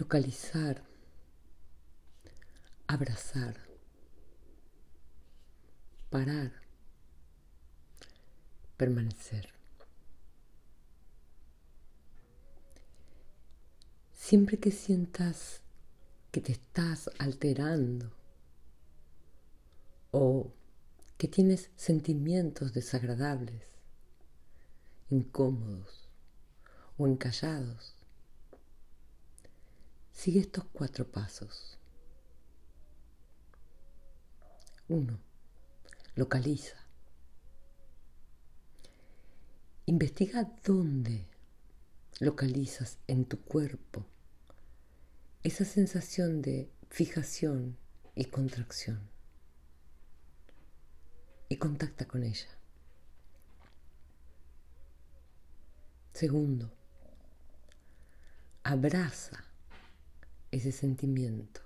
localizar, abrazar, parar, permanecer. Siempre que sientas que te estás alterando o que tienes sentimientos desagradables, incómodos o encallados, sigue estos cuatro pasos. Uno, localiza. Investiga dónde localizas en tu cuerpo esa sensación de fijación y contracción y contacta con ella. Segundo, abraza ese sentimiento,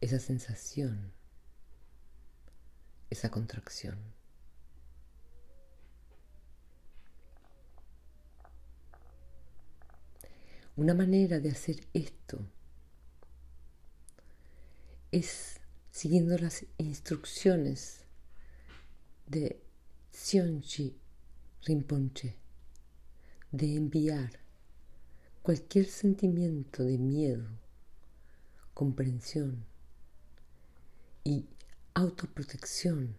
esa sensación, esa contracción. Una manera de hacer esto es siguiendo las instrucciones de Sionchi Rinpoche de enviar cualquier sentimiento de miedo, comprensión y autoprotección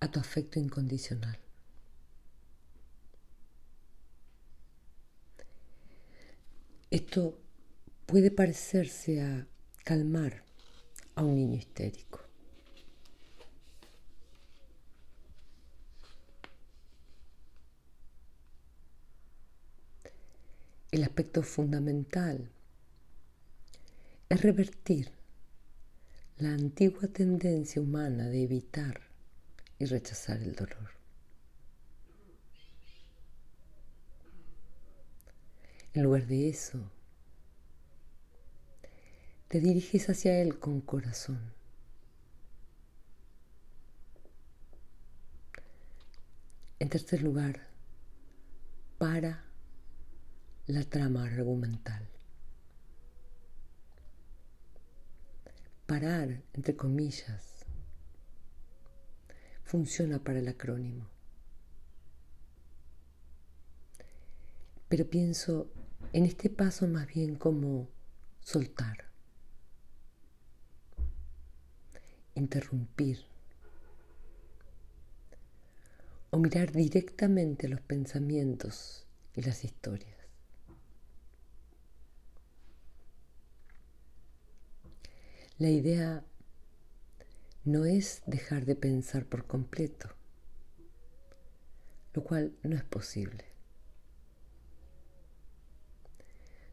a tu afecto incondicional. Esto puede parecerse a calmar a un niño histérico. El aspecto fundamental es revertir la antigua tendencia humana de evitar y rechazar el dolor. En lugar de eso, te diriges hacia Él con corazón. En tercer lugar, para la trama argumental. Parar, entre comillas, funciona para el acrónimo. Pero pienso en este paso más bien como soltar. interrumpir o mirar directamente los pensamientos y las historias. La idea no es dejar de pensar por completo, lo cual no es posible,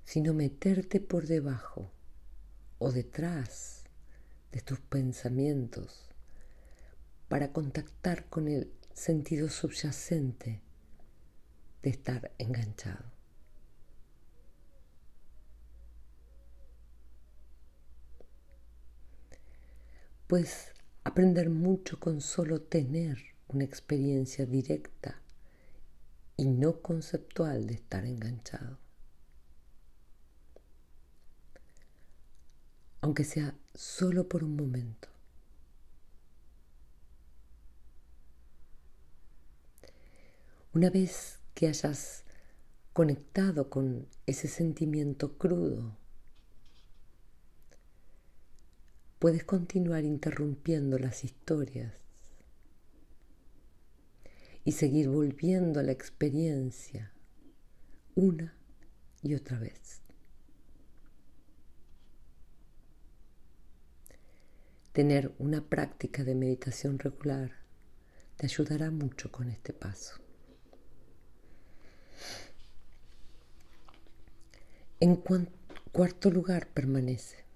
sino meterte por debajo o detrás de tus pensamientos para contactar con el sentido subyacente de estar enganchado. Puedes aprender mucho con solo tener una experiencia directa y no conceptual de estar enganchado. aunque sea solo por un momento. Una vez que hayas conectado con ese sentimiento crudo, puedes continuar interrumpiendo las historias y seguir volviendo a la experiencia una y otra vez. Tener una práctica de meditación regular te ayudará mucho con este paso. En cuarto lugar, permanece.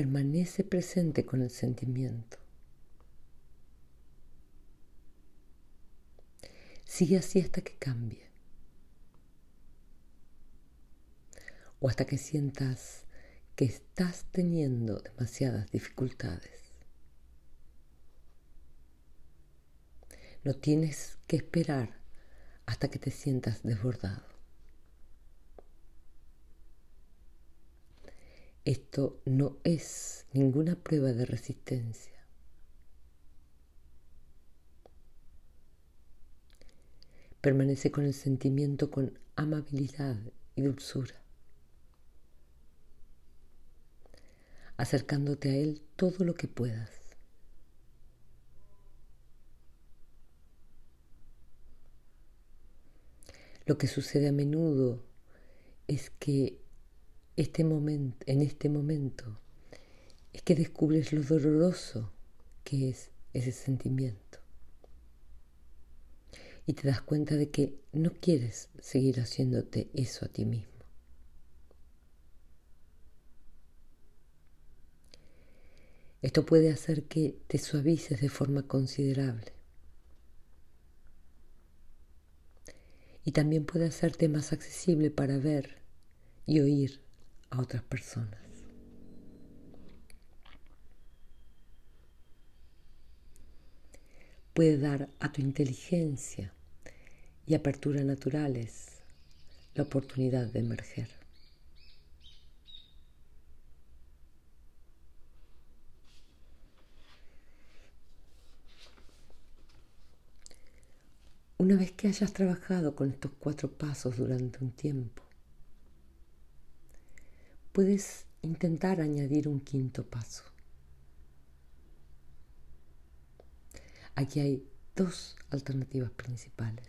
Permanece presente con el sentimiento. Sigue así hasta que cambie. O hasta que sientas que estás teniendo demasiadas dificultades. No tienes que esperar hasta que te sientas desbordado. Esto no es ninguna prueba de resistencia. Permanece con el sentimiento con amabilidad y dulzura, acercándote a Él todo lo que puedas. Lo que sucede a menudo es que este momento, en este momento es que descubres lo doloroso que es ese sentimiento. Y te das cuenta de que no quieres seguir haciéndote eso a ti mismo. Esto puede hacer que te suavices de forma considerable. y también puede hacerte más accesible para ver y oír a otras personas. Puede dar a tu inteligencia y apertura naturales la oportunidad de emerger. Una vez que hayas trabajado con estos cuatro pasos durante un tiempo, puedes intentar añadir un quinto paso. Aquí hay dos alternativas principales.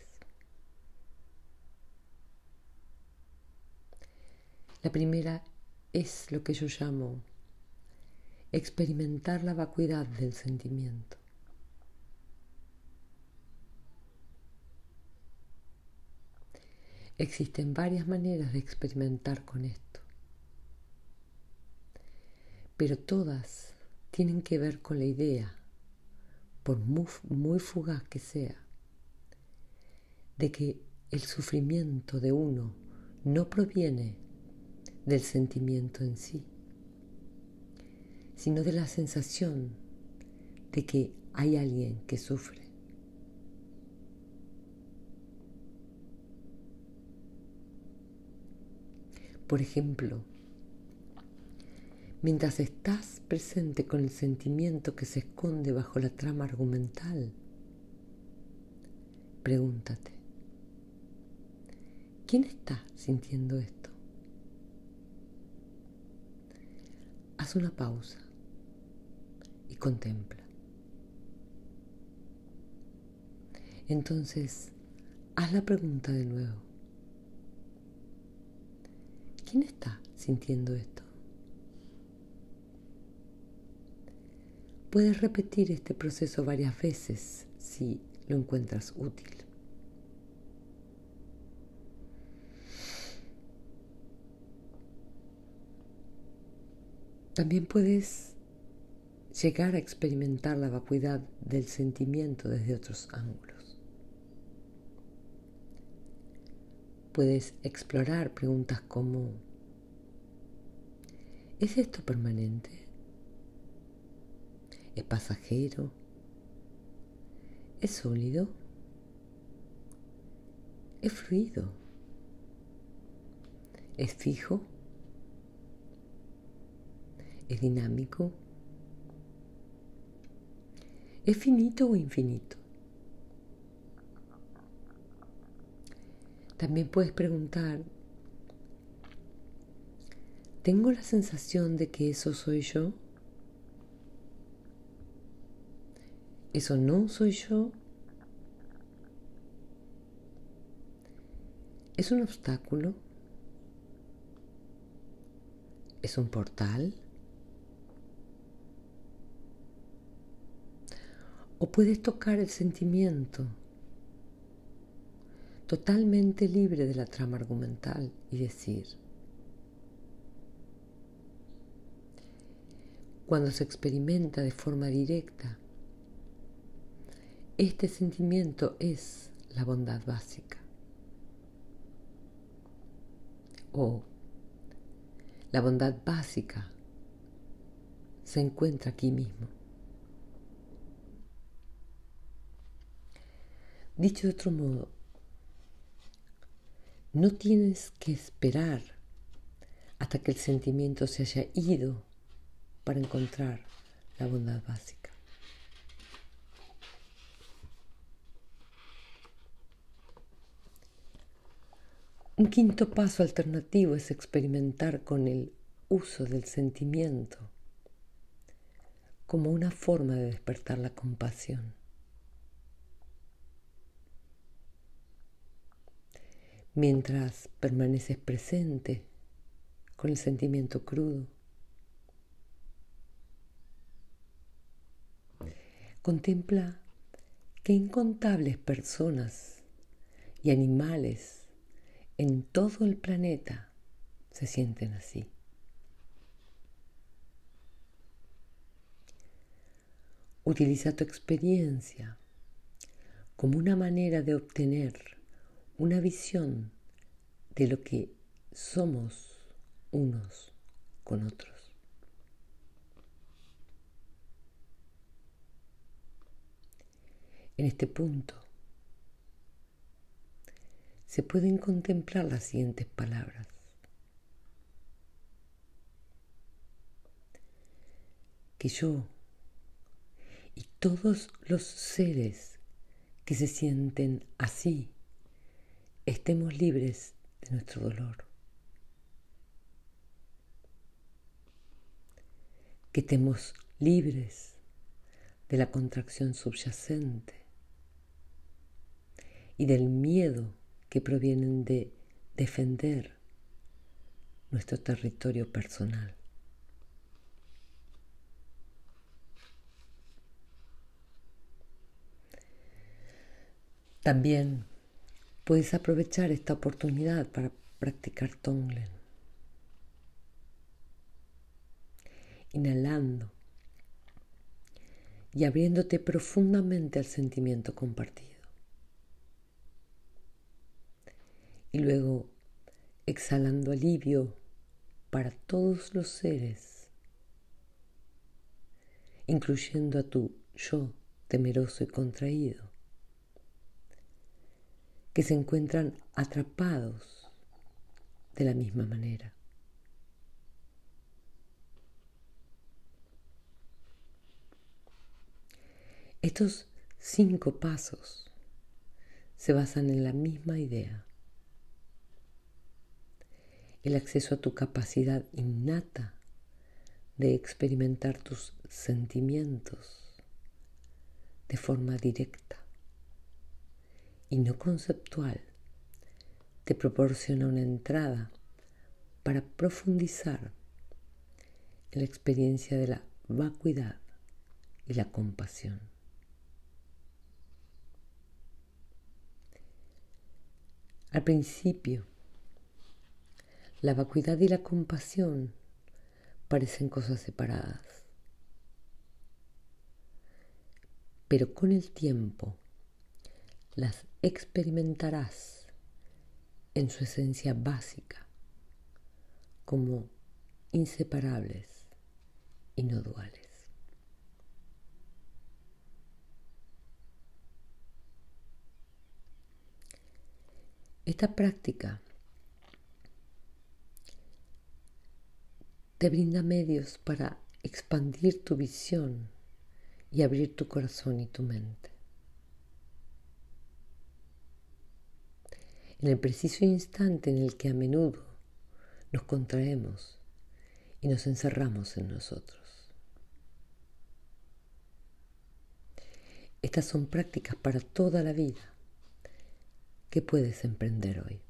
La primera es lo que yo llamo experimentar la vacuidad del sentimiento. Existen varias maneras de experimentar con esto, pero todas tienen que ver con la idea, por muy, fugaz que sea, de que el sufrimiento de uno no proviene del sentimiento en sí, sino de la sensación de que hay alguien que sufre. Por ejemplo, mientras estás presente con el sentimiento que se esconde bajo la trama argumental, pregúntate, ¿quién está sintiendo esto? Haz una pausa y contempla. Entonces, haz la pregunta de nuevo. ¿Quién está sintiendo esto? Puedes repetir este proceso varias veces si lo encuentras útil. También puedes llegar a experimentar la vacuidad del sentimiento desde otros ángulos. Puedes explorar preguntas como, ¿es esto permanente? ¿Es pasajero? ¿Es sólido? ¿Es fluido? ¿Es fijo? ¿Es dinámico? ¿Es finito o infinito? También puedes preguntar, ¿tengo la sensación de que eso soy yo? ¿Eso no soy yo? ¿Es un obstáculo? ¿Es un portal? ¿O puedes tocar el sentimiento totalmente libre de la trama argumental y decir, cuando se experimenta de forma directa, este sentimiento es la bondad básica. O la bondad básica se encuentra aquí mismo. Dicho de otro modo, no tienes que esperar hasta que el sentimiento se haya ido para encontrar la bondad básica. Un quinto paso alternativo es experimentar con el uso del sentimiento como una forma de despertar la compasión. Mientras permaneces presente con el sentimiento crudo, contempla que incontables personas y animales en todo el planeta se sienten así. Utiliza tu experiencia como una manera de obtener una visión de lo que somos unos con otros. En este punto, se pueden contemplar las siguientes palabras. Que yo y todos los seres que se sienten así estemos libres de nuestro dolor. Que estemos libres de la contracción subyacente y del miedo que provienen de defender nuestro territorio personal. También puedes aprovechar esta oportunidad para practicar Tonglen. Inhalando y abriéndote profundamente al sentimiento compartido. Y luego exhalando alivio para todos los seres, incluyendo a tu yo temeroso y contraído, que se encuentran atrapados de la misma manera. Estos cinco pasos se basan en la misma idea el acceso a tu capacidad innata de experimentar tus sentimientos de forma directa y no conceptual te proporciona una entrada para profundizar en la experiencia de la vacuidad y la compasión. Al principio, la vacuidad y la compasión parecen cosas separadas. Pero con el tiempo las experimentarás en su esencia básica como inseparables y no duales. Esta práctica te brinda medios para expandir tu visión y abrir tu corazón y tu mente. En el preciso instante en el que a menudo nos contraemos y nos encerramos en nosotros. Estas son prácticas para toda la vida que puedes emprender hoy.